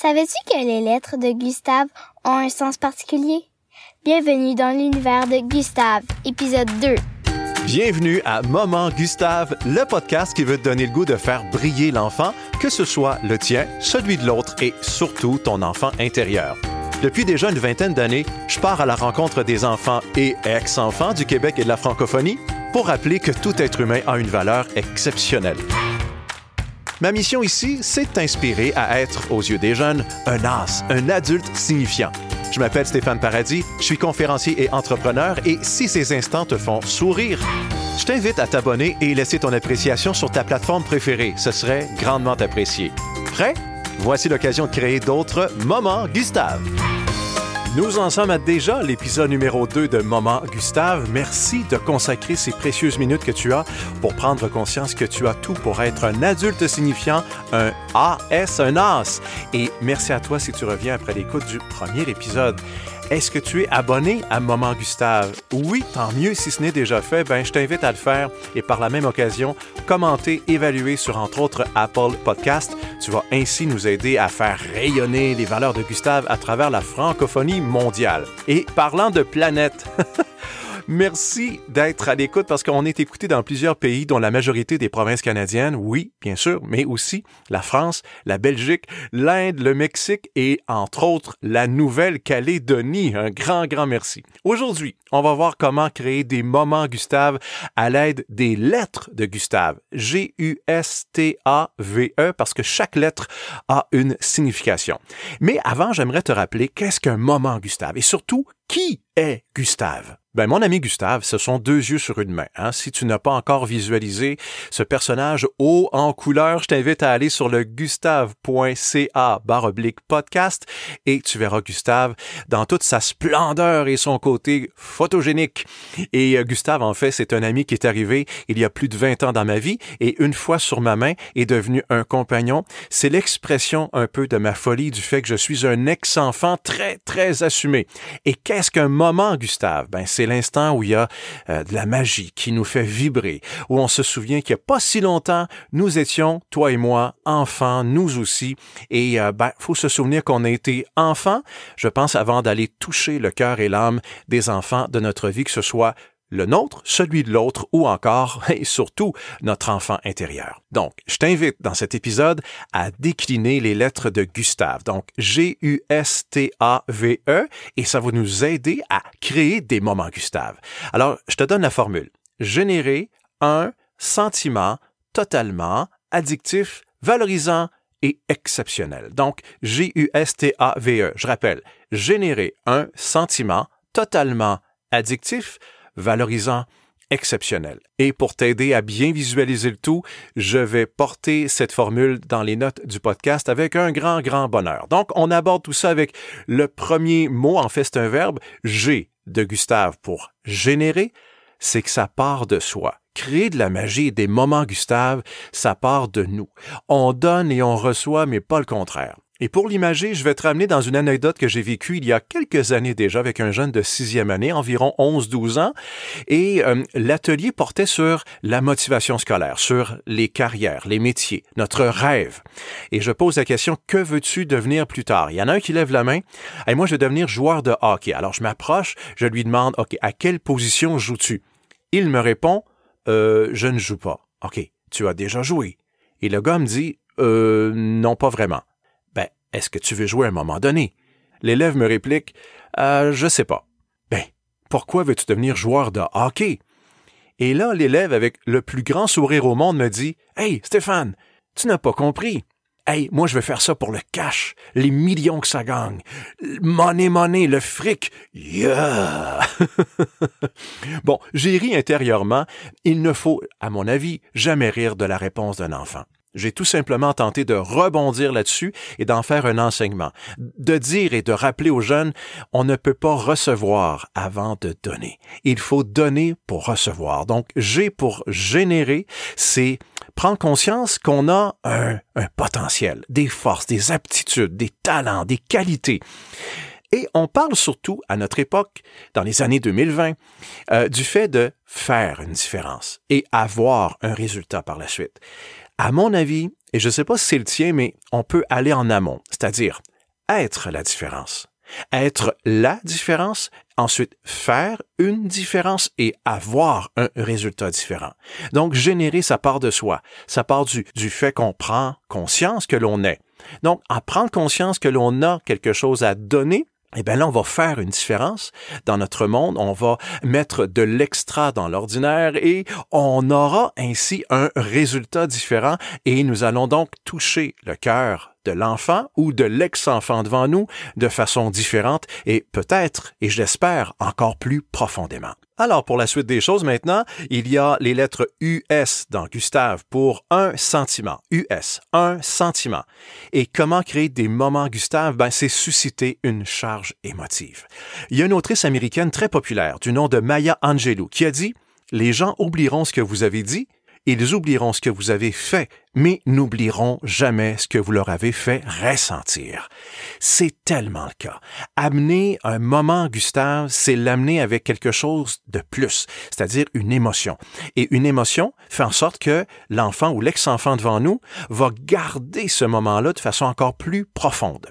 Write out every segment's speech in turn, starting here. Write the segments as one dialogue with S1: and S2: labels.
S1: Savais-tu que les lettres de Gustave ont un sens particulier? Bienvenue dans l'univers de Gustave, épisode 2.
S2: Bienvenue à Moment Gustave, le podcast qui veut te donner le goût de faire briller l'enfant, que ce soit le tien, celui de l'autre et surtout ton enfant intérieur. Depuis déjà une vingtaine d'années, je pars à la rencontre des enfants et ex-enfants du Québec et de la francophonie pour rappeler que tout être humain a une valeur exceptionnelle. Ma mission ici, c'est de t'inspirer à être, aux yeux des jeunes, un as, un adulte signifiant. Je m'appelle Stéphane Paradis, je suis conférencier et entrepreneur et si ces instants te font sourire, je t'invite à t'abonner et laisser ton appréciation sur ta plateforme préférée. Ce serait grandement apprécié. Prêt? Voici l'occasion de créer d'autres moments Gustave. Nous en sommes à déjà l'épisode numéro 2 de Moment Gustave. Merci de consacrer ces précieuses minutes que tu as pour prendre conscience que tu as tout pour être un adulte signifiant, un AS, un AS. Et merci à toi si tu reviens après l'écoute du premier épisode. Est-ce que tu es abonné à Moment Gustave? Oui, tant mieux si ce n'est déjà fait, ben je t'invite à le faire et par la même occasion, commenter, évaluer sur entre autres Apple Podcast. Tu vas ainsi nous aider à faire rayonner les valeurs de Gustave à travers la francophonie mondiale. Et parlant de planète, Merci d'être à l'écoute parce qu'on est écouté dans plusieurs pays, dont la majorité des provinces canadiennes, oui, bien sûr, mais aussi la France, la Belgique, l'Inde, le Mexique et, entre autres, la Nouvelle-Calédonie. Un grand, grand merci. Aujourd'hui, on va voir comment créer des moments Gustave à l'aide des lettres de Gustave. G-U-S-T-A-V-E, parce que chaque lettre a une signification. Mais avant, j'aimerais te rappeler qu'est-ce qu'un moment Gustave et surtout, qui est Gustave? Ben, mon ami Gustave, ce sont deux yeux sur une main. Hein? Si tu n'as pas encore visualisé ce personnage haut en couleur, je t'invite à aller sur le gustave.ca oblique podcast et tu verras Gustave dans toute sa splendeur et son côté photogénique. Et euh, Gustave, en fait, c'est un ami qui est arrivé il y a plus de 20 ans dans ma vie et une fois sur ma main est devenu un compagnon. C'est l'expression un peu de ma folie du fait que je suis un ex-enfant très, très assumé. Et qu'est-ce qu'un moment, Gustave? Ben, c'est l'instant où il y a euh, de la magie qui nous fait vibrer, où on se souvient qu'il n'y a pas si longtemps, nous étions, toi et moi, enfants, nous aussi, et euh, ben, faut se souvenir qu'on a été enfants, je pense, avant d'aller toucher le cœur et l'âme des enfants de notre vie, que ce soit le nôtre, celui de l'autre ou encore et surtout notre enfant intérieur. Donc, je t'invite dans cet épisode à décliner les lettres de Gustave. Donc, G-U-S-T-A-V-E et ça va nous aider à créer des moments Gustave. Alors, je te donne la formule. Générer un sentiment totalement addictif, valorisant et exceptionnel. Donc, G-U-S-T-A-V-E. Je rappelle, générer un sentiment totalement addictif, valorisant, exceptionnel. Et pour t'aider à bien visualiser le tout, je vais porter cette formule dans les notes du podcast avec un grand, grand bonheur. Donc, on aborde tout ça avec le premier mot, en fait, c'est un verbe, G de Gustave pour générer, c'est que ça part de soi. Créer de la magie et des moments Gustave, ça part de nous. On donne et on reçoit, mais pas le contraire. Et pour l'imager, je vais te ramener dans une anecdote que j'ai vécue il y a quelques années déjà avec un jeune de sixième année, environ 11-12 ans, et euh, l'atelier portait sur la motivation scolaire, sur les carrières, les métiers, notre rêve. Et je pose la question, que veux-tu devenir plus tard? Il y en a un qui lève la main, et moi je veux devenir joueur de hockey. Alors je m'approche, je lui demande, OK, à quelle position joues-tu? Il me répond, euh, je ne joue pas. OK, tu as déjà joué. Et le gars me dit, euh, non, pas vraiment. Est-ce que tu veux jouer à un moment donné? L'élève me réplique euh, Je sais pas. Ben, pourquoi veux-tu devenir joueur de hockey? Et là, l'élève, avec le plus grand sourire au monde, me dit Hey, Stéphane, tu n'as pas compris. Hey, moi, je veux faire ça pour le cash, les millions que ça gagne. Money, money, le fric. Yeah! bon, j'ai ri intérieurement. Il ne faut, à mon avis, jamais rire de la réponse d'un enfant. J'ai tout simplement tenté de rebondir là-dessus et d'en faire un enseignement, de dire et de rappeler aux jeunes, on ne peut pas recevoir avant de donner. Il faut donner pour recevoir. Donc, j'ai pour générer, c'est prendre conscience qu'on a un, potentiel, des forces, des aptitudes, des talents, des qualités. Et on parle surtout, à notre époque, dans les années 2020, euh, du fait de faire une différence et avoir un résultat par la suite. À mon avis, et je ne sais pas si c'est le tien, mais on peut aller en amont, c'est-à-dire être la différence. Être la différence, ensuite faire une différence et avoir un résultat différent. Donc, générer sa part de soi, sa part du, du fait qu'on prend conscience que l'on est. Donc, en prendre conscience que l'on a quelque chose à donner, eh bien là, on va faire une différence dans notre monde, on va mettre de l'extra dans l'ordinaire et on aura ainsi un résultat différent et nous allons donc toucher le cœur de l'enfant ou de l'ex-enfant devant nous de façon différente et peut-être, et je l'espère, encore plus profondément. Alors, pour la suite des choses maintenant, il y a les lettres US dans Gustave pour un sentiment. US, un sentiment. Et comment créer des moments Gustave? Ben, c'est susciter une charge émotive. Il y a une autrice américaine très populaire du nom de Maya Angelou qui a dit Les gens oublieront ce que vous avez dit, ils oublieront ce que vous avez fait, mais n'oublieront jamais ce que vous leur avez fait ressentir. C'est tellement le cas. Amener un moment, Gustave, c'est l'amener avec quelque chose de plus, c'est-à-dire une émotion. Et une émotion fait en sorte que l'enfant ou l'ex-enfant devant nous va garder ce moment-là de façon encore plus profonde.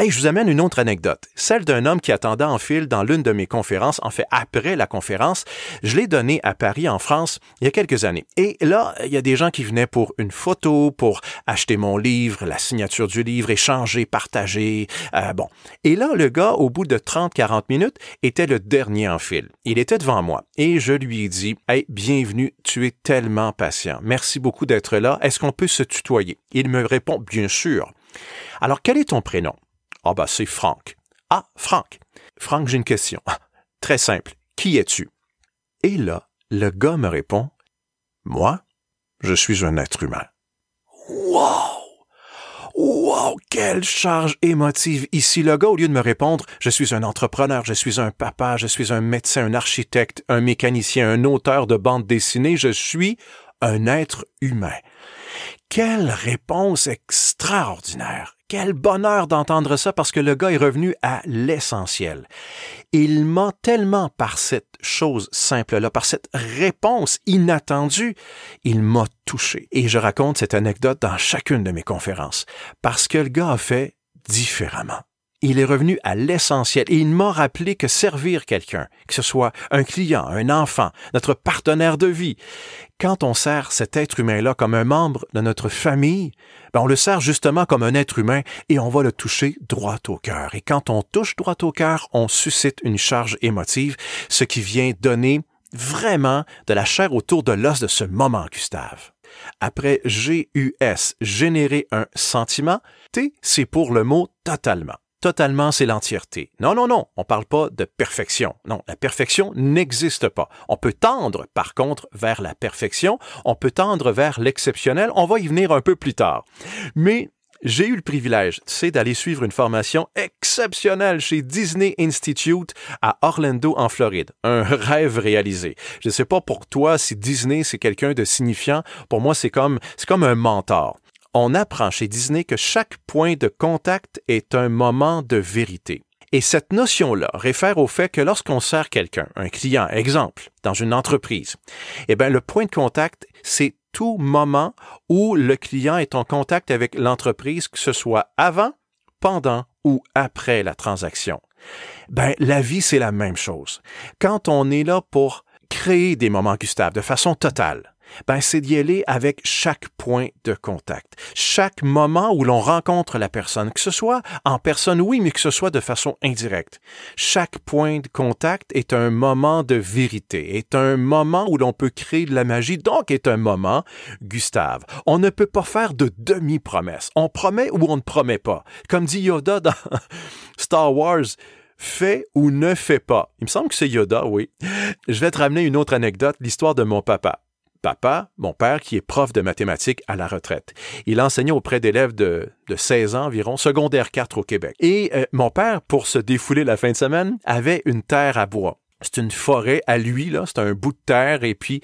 S2: Hey, je vous amène une autre anecdote, celle d'un homme qui attendait en file dans l'une de mes conférences, en fait après la conférence. Je l'ai donnée à Paris, en France, il y a quelques années. Et là, il y a des gens qui venaient pour une photo, pour acheter mon livre, la signature du livre, échanger, partager. Euh, bon. Et là, le gars, au bout de 30-40 minutes, était le dernier en file. Il était devant moi et je lui ai dit, Hey, bienvenue, tu es tellement patient. Merci beaucoup d'être là. Est-ce qu'on peut se tutoyer? Il me répond, bien sûr. Alors, quel est ton prénom? Ah bah c'est Franck. Ah, Franck. Franck, j'ai une question. Très simple. Qui es-tu? Et là, le gars me répond, Moi, je suis un être humain. Wow! Wow, quelle charge émotive ici. Le gars, au lieu de me répondre, je suis un entrepreneur, je suis un papa, je suis un médecin, un architecte, un mécanicien, un auteur de bande dessinée, je suis un être humain. Quelle réponse extraordinaire. Quel bonheur d'entendre ça parce que le gars est revenu à l'essentiel. Il m'a tellement par cette chose simple-là, par cette réponse inattendue, il m'a touché. Et je raconte cette anecdote dans chacune de mes conférences parce que le gars a fait différemment il est revenu à l'essentiel et il m'a rappelé que servir quelqu'un, que ce soit un client, un enfant, notre partenaire de vie, quand on sert cet être humain-là comme un membre de notre famille, ben on le sert justement comme un être humain et on va le toucher droit au cœur. Et quand on touche droit au cœur, on suscite une charge émotive, ce qui vient donner vraiment de la chair autour de l'os de ce moment, Gustave. Après GUS, générer un sentiment, T, c'est pour le mot totalement totalement, c'est l'entièreté. Non, non, non, on parle pas de perfection. Non, la perfection n'existe pas. On peut tendre, par contre, vers la perfection, on peut tendre vers l'exceptionnel, on va y venir un peu plus tard. Mais j'ai eu le privilège, sais, d'aller suivre une formation exceptionnelle chez Disney Institute à Orlando, en Floride. Un rêve réalisé. Je ne sais pas pour toi si Disney c'est quelqu'un de signifiant. Pour moi, c'est comme, c'est comme un mentor on apprend chez Disney que chaque point de contact est un moment de vérité. Et cette notion-là réfère au fait que lorsqu'on sert quelqu'un, un client, exemple, dans une entreprise, eh bien, le point de contact, c'est tout moment où le client est en contact avec l'entreprise, que ce soit avant, pendant ou après la transaction. Ben, la vie, c'est la même chose. Quand on est là pour créer des moments gustables de façon totale, ben c'est d'y aller avec chaque point de contact, chaque moment où l'on rencontre la personne, que ce soit en personne, oui, mais que ce soit de façon indirecte. Chaque point de contact est un moment de vérité, est un moment où l'on peut créer de la magie, donc est un moment, Gustave. On ne peut pas faire de demi-promesses. On promet ou on ne promet pas. Comme dit Yoda dans Star Wars, fait ou ne fait pas. Il me semble que c'est Yoda, oui. Je vais te ramener une autre anecdote, l'histoire de mon papa papa, mon père, qui est prof de mathématiques à la retraite. Il enseignait auprès d'élèves de, de 16 ans environ, secondaire 4 au Québec. Et euh, mon père, pour se défouler la fin de semaine, avait une terre à bois. C'est une forêt à lui, là, c'est un bout de terre. Et puis,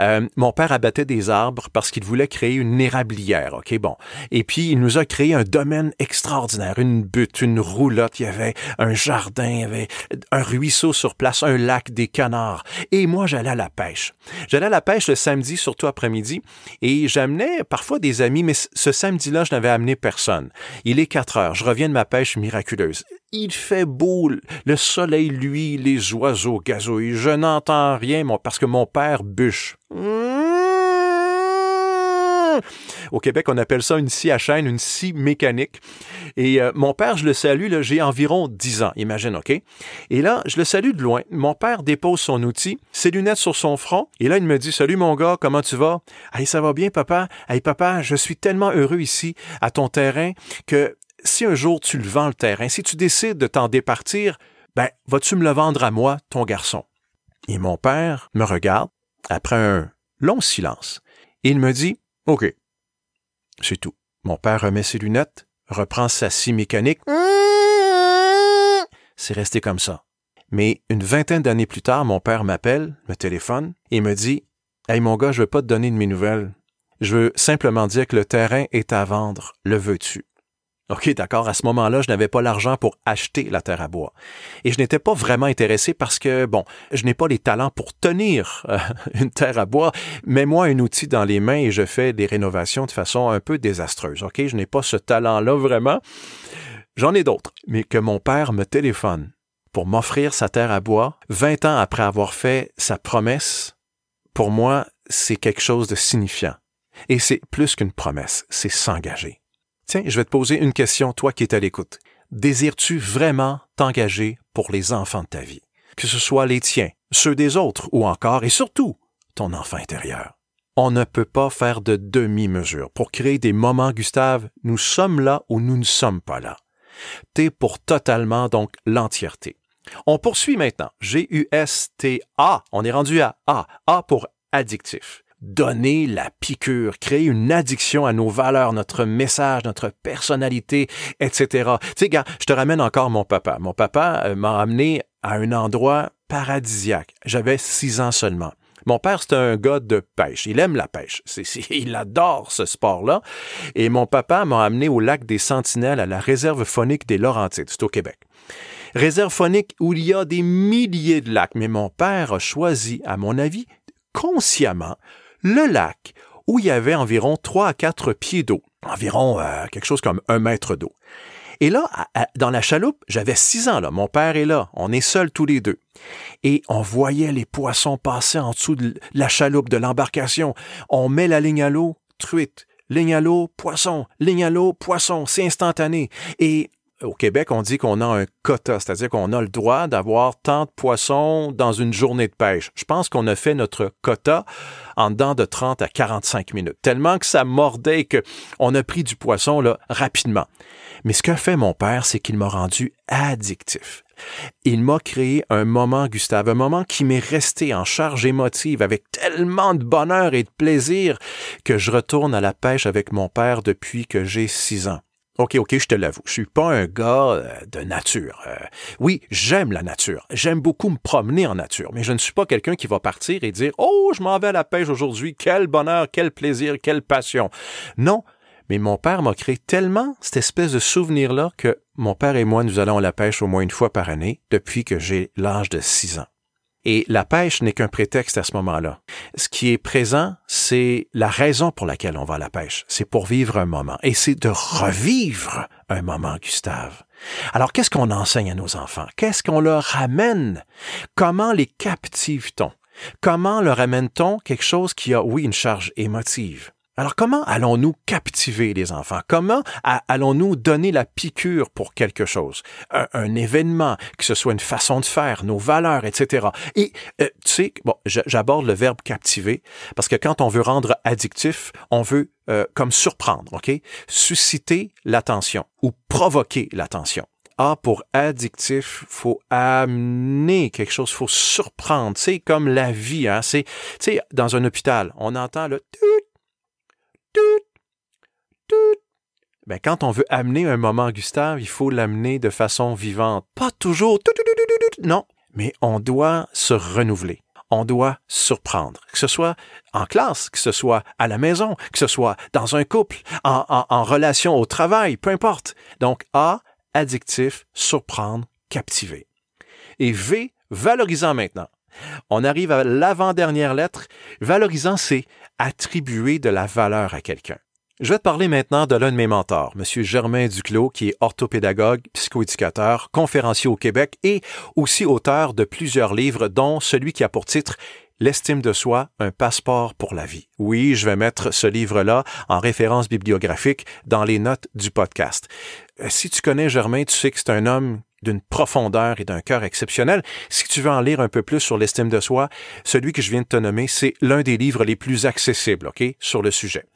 S2: euh, mon père abattait des arbres parce qu'il voulait créer une érablière. OK, bon. Et puis, il nous a créé un domaine extraordinaire, une butte, une roulotte. Il y avait un jardin, il y avait un ruisseau sur place, un lac, des canards. Et moi, j'allais à la pêche. J'allais à la pêche le samedi, surtout après-midi, et j'amenais parfois des amis, mais ce samedi-là, je n'avais amené personne. Il est quatre heures. Je reviens de ma pêche miraculeuse. Il fait beau, le soleil, lui, les oiseaux gazouillent. Je n'entends rien parce que mon père bûche. Au Québec, on appelle ça une scie à chaîne, une scie mécanique. Et euh, mon père, je le salue, j'ai environ 10 ans, imagine, OK? Et là, je le salue de loin. Mon père dépose son outil, ses lunettes sur son front, et là, il me dit, Salut mon gars, comment tu vas? Hey, ça va bien, papa? Hey, papa, je suis tellement heureux ici, à ton terrain, que si un jour tu le vends le terrain, si tu décides de t'en départir, ben, vas-tu me le vendre à moi, ton garçon? Et mon père me regarde, après un long silence, il me dit, OK. C'est tout. Mon père remet ses lunettes, reprend sa scie mécanique. C'est resté comme ça. Mais une vingtaine d'années plus tard, mon père m'appelle, me téléphone, et me dit, Hey mon gars, je veux pas te donner de mes nouvelles. Je veux simplement dire que le terrain est à vendre. Le veux-tu? OK, d'accord, à ce moment-là, je n'avais pas l'argent pour acheter la terre à bois. Et je n'étais pas vraiment intéressé parce que, bon, je n'ai pas les talents pour tenir euh, une terre à bois. Mets-moi un outil dans les mains et je fais des rénovations de façon un peu désastreuse. OK, je n'ai pas ce talent-là vraiment. J'en ai d'autres. Mais que mon père me téléphone pour m'offrir sa terre à bois, 20 ans après avoir fait sa promesse, pour moi, c'est quelque chose de signifiant. Et c'est plus qu'une promesse, c'est s'engager. Tiens, je vais te poser une question, toi qui es à l'écoute. Désires-tu vraiment t'engager pour les enfants de ta vie? Que ce soit les tiens, ceux des autres ou encore et surtout ton enfant intérieur. On ne peut pas faire de demi-mesure. Pour créer des moments, Gustave, nous sommes là ou nous ne sommes pas là. T pour totalement, donc l'entièreté. On poursuit maintenant. G-U-S-T-A. On est rendu à A. A pour addictif donner la piqûre, créer une addiction à nos valeurs, notre message, notre personnalité, etc. Tu sais, gars, je te ramène encore mon papa. Mon papa euh, m'a amené à un endroit paradisiaque. J'avais six ans seulement. Mon père, c'est un gars de pêche. Il aime la pêche. il adore ce sport-là. Et mon papa m'a amené au lac des Sentinelles à la réserve phonique des Laurentides. C'est au Québec. Réserve phonique où il y a des milliers de lacs. Mais mon père a choisi, à mon avis, consciemment, le lac où il y avait environ 3 à 4 pieds d'eau, environ euh, quelque chose comme un mètre d'eau. Et là, dans la chaloupe, j'avais six ans, là. Mon père est là. On est seuls tous les deux. Et on voyait les poissons passer en dessous de la chaloupe, de l'embarcation. On met la ligne à l'eau, truite. Ligne à l'eau, poisson. Ligne à l'eau, poisson. C'est instantané. Et au Québec, on dit qu'on a un quota, c'est-à-dire qu'on a le droit d'avoir tant de poissons dans une journée de pêche. Je pense qu'on a fait notre quota en dedans de 30 à 45 minutes, tellement que ça mordait et qu'on a pris du poisson là, rapidement. Mais ce qu'a fait mon père, c'est qu'il m'a rendu addictif. Il m'a créé un moment, Gustave, un moment qui m'est resté en charge émotive avec tellement de bonheur et de plaisir que je retourne à la pêche avec mon père depuis que j'ai six ans. OK, OK, je te l'avoue. Je suis pas un gars euh, de nature. Euh, oui, j'aime la nature. J'aime beaucoup me promener en nature, mais je ne suis pas quelqu'un qui va partir et dire Oh, je m'en vais à la pêche aujourd'hui. Quel bonheur, quel plaisir, quelle passion. Non, mais mon père m'a créé tellement cette espèce de souvenir-là que mon père et moi, nous allons à la pêche au moins une fois par année depuis que j'ai l'âge de six ans. Et la pêche n'est qu'un prétexte à ce moment-là. Ce qui est présent, c'est la raison pour laquelle on va à la pêche. C'est pour vivre un moment. Et c'est de revivre un moment, Gustave. Alors, qu'est-ce qu'on enseigne à nos enfants? Qu'est-ce qu'on leur ramène? Comment les captive-t-on? Comment leur amène-t-on quelque chose qui a, oui, une charge émotive? Alors comment allons-nous captiver les enfants? Comment allons-nous donner la piqûre pour quelque chose? Un, événement, que ce soit une façon de faire, nos valeurs, etc. Et euh, tu sais, bon, j'aborde le verbe captiver parce que quand on veut rendre addictif, on veut euh, comme surprendre, OK? Susciter l'attention ou provoquer l'attention. A pour addictif, faut amener quelque chose, faut surprendre. C'est comme la vie, hein? C'est, tu sais, dans un hôpital, on entend le ben, quand on veut amener un moment Gustave, il faut l'amener de façon vivante. Pas toujours. Non, mais on doit se renouveler. On doit surprendre, que ce soit en classe, que ce soit à la maison, que ce soit dans un couple, en, en, en relation au travail, peu importe. Donc A, addictif, surprendre, captiver. Et V, valorisant maintenant. On arrive à l'avant-dernière lettre. Valorisant, c'est attribuer de la valeur à quelqu'un. Je vais te parler maintenant de l'un de mes mentors, M. Germain Duclos, qui est orthopédagogue, psychoéducateur, conférencier au Québec et aussi auteur de plusieurs livres, dont celui qui a pour titre L'estime de soi, un passeport pour la vie. Oui, je vais mettre ce livre-là en référence bibliographique dans les notes du podcast. Euh, si tu connais Germain, tu sais que c'est un homme d'une profondeur et d'un cœur exceptionnel. Si tu veux en lire un peu plus sur l'estime de soi, celui que je viens de te nommer, c'est l'un des livres les plus accessibles, OK, sur le sujet.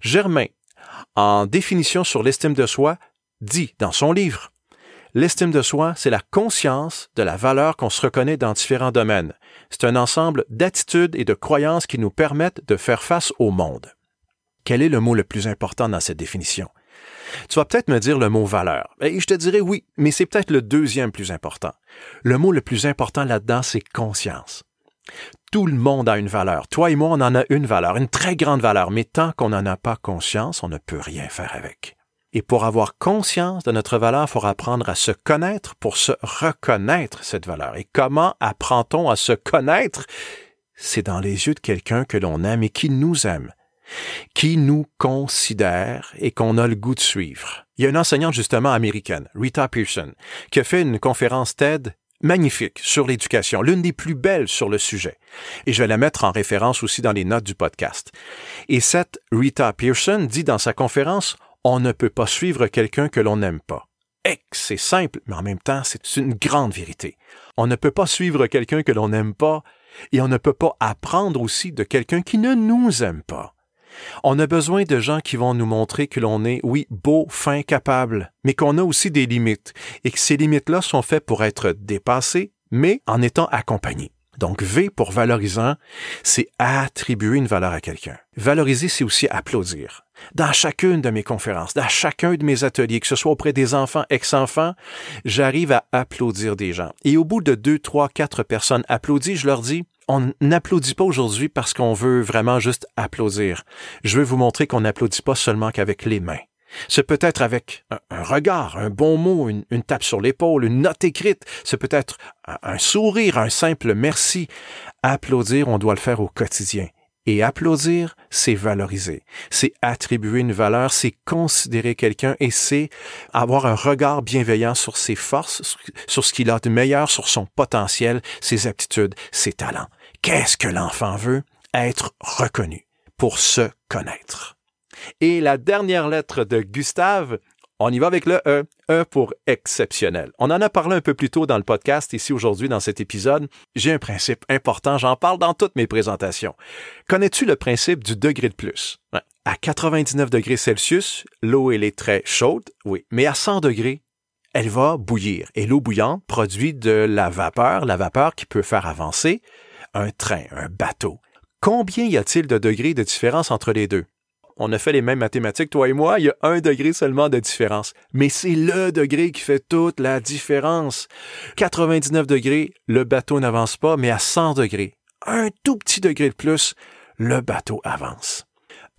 S2: Germain, en définition sur l'estime de soi, dit dans son livre L'estime de soi, c'est la conscience de la valeur qu'on se reconnaît dans différents domaines. C'est un ensemble d'attitudes et de croyances qui nous permettent de faire face au monde. Quel est le mot le plus important dans cette définition? Tu vas peut-être me dire le mot valeur. Et je te dirais oui, mais c'est peut-être le deuxième plus important. Le mot le plus important là-dedans, c'est conscience. Tout le monde a une valeur. Toi et moi, on en a une valeur, une très grande valeur, mais tant qu'on n'en a pas conscience, on ne peut rien faire avec. Et pour avoir conscience de notre valeur, il faut apprendre à se connaître pour se reconnaître cette valeur. Et comment apprend-on à se connaître? C'est dans les yeux de quelqu'un que l'on aime et qui nous aime, qui nous considère et qu'on a le goût de suivre. Il y a une enseignante justement américaine, Rita Pearson, qui a fait une conférence TED magnifique sur l'éducation, l'une des plus belles sur le sujet. Et je vais la mettre en référence aussi dans les notes du podcast. Et cette Rita Pearson dit dans sa conférence, on ne peut pas suivre quelqu'un que l'on n'aime pas. Et c'est simple, mais en même temps, c'est une grande vérité. On ne peut pas suivre quelqu'un que l'on n'aime pas, et on ne peut pas apprendre aussi de quelqu'un qui ne nous aime pas. On a besoin de gens qui vont nous montrer que l'on est, oui, beau, fin, capable, mais qu'on a aussi des limites, et que ces limites-là sont faites pour être dépassées, mais en étant accompagnées. Donc V pour valorisant, c'est attribuer une valeur à quelqu'un. Valoriser, c'est aussi applaudir. Dans chacune de mes conférences, dans chacun de mes ateliers, que ce soit auprès des enfants, ex-enfants, j'arrive à applaudir des gens. Et au bout de deux, trois, quatre personnes applaudies, je leur dis, on n'applaudit pas aujourd'hui parce qu'on veut vraiment juste applaudir. Je veux vous montrer qu'on n'applaudit pas seulement qu'avec les mains. C'est peut-être avec un, regard, un bon mot, une, tape sur l'épaule, une note écrite. C'est peut-être un sourire, un simple merci. Applaudir, on doit le faire au quotidien. Et applaudir, c'est valoriser, c'est attribuer une valeur, c'est considérer quelqu'un et c'est avoir un regard bienveillant sur ses forces, sur ce qu'il a de meilleur, sur son potentiel, ses aptitudes, ses talents. Qu'est-ce que l'enfant veut? Être reconnu pour se connaître. Et la dernière lettre de Gustave, on y va avec le E. E pour exceptionnel. On en a parlé un peu plus tôt dans le podcast, ici aujourd'hui dans cet épisode. J'ai un principe important, j'en parle dans toutes mes présentations. Connais-tu le principe du degré de plus? À 99 degrés Celsius, l'eau elle est très chaude, oui, mais à 100 degrés, elle va bouillir. Et l'eau bouillante produit de la vapeur, la vapeur qui peut faire avancer un train, un bateau. Combien y a-t-il de degrés de différence entre les deux? On a fait les mêmes mathématiques, toi et moi, il y a un degré seulement de différence. Mais c'est le degré qui fait toute la différence. 99 degrés, le bateau n'avance pas, mais à 100 degrés, un tout petit degré de plus, le bateau avance.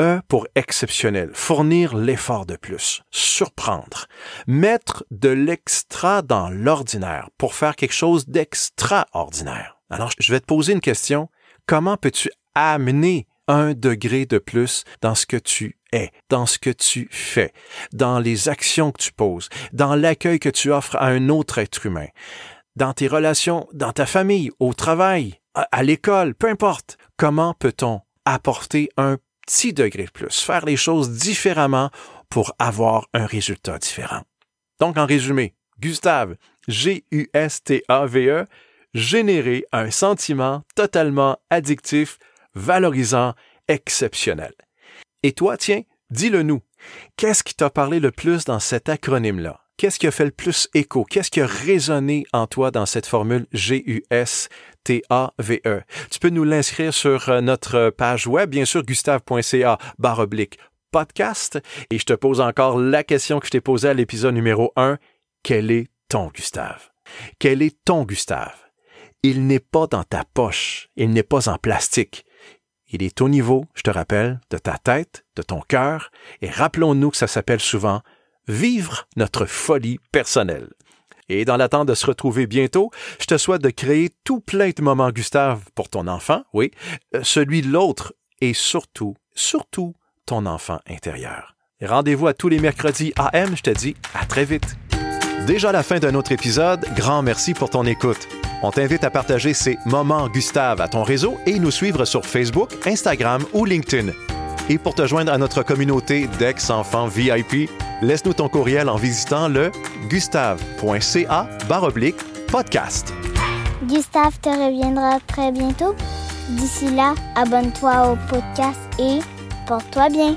S2: E pour exceptionnel, fournir l'effort de plus, surprendre, mettre de l'extra dans l'ordinaire pour faire quelque chose d'extraordinaire. Alors, je vais te poser une question. Comment peux-tu amener un degré de plus dans ce que tu es, dans ce que tu fais, dans les actions que tu poses, dans l'accueil que tu offres à un autre être humain, dans tes relations, dans ta famille, au travail, à, l'école, peu importe. Comment peut-on apporter un petit degré de plus, faire les choses différemment pour avoir un résultat différent? Donc, en résumé, Gustave, G-U-S-T-A-V-E, générer un sentiment totalement addictif valorisant, exceptionnel. Et toi, tiens, dis-le nous. Qu'est-ce qui t'a parlé le plus dans cet acronyme-là? Qu'est-ce qui a fait le plus écho? Qu'est-ce qui a résonné en toi dans cette formule G-U-S-T-A-V-E? Tu peux nous l'inscrire sur euh, notre page web, bien sûr, gustave.ca barre oblique podcast. Et je te pose encore la question que je t'ai posée à l'épisode numéro 1. Quel est ton Gustave? Quel est ton Gustave? il n'est pas dans ta poche, il n'est pas en plastique. Il est au niveau, je te rappelle, de ta tête, de ton cœur, et rappelons-nous que ça s'appelle souvent vivre notre folie personnelle. Et dans l'attente de se retrouver bientôt, je te souhaite de créer tout plein de moments Gustave pour ton enfant, oui, euh, celui de l'autre, et surtout, surtout ton enfant intérieur. Rendez-vous à tous les mercredis AM, je te dis à très vite. Déjà la fin d'un autre épisode, grand merci pour ton écoute. On t'invite à partager ces moments Gustave à ton réseau et nous suivre sur Facebook, Instagram ou LinkedIn. Et pour te joindre à notre communauté d'ex-enfants VIP, laisse-nous ton courriel en visitant le gustave.ca podcast.
S1: Gustave te reviendra très bientôt. D'ici là, abonne-toi au podcast et porte-toi bien.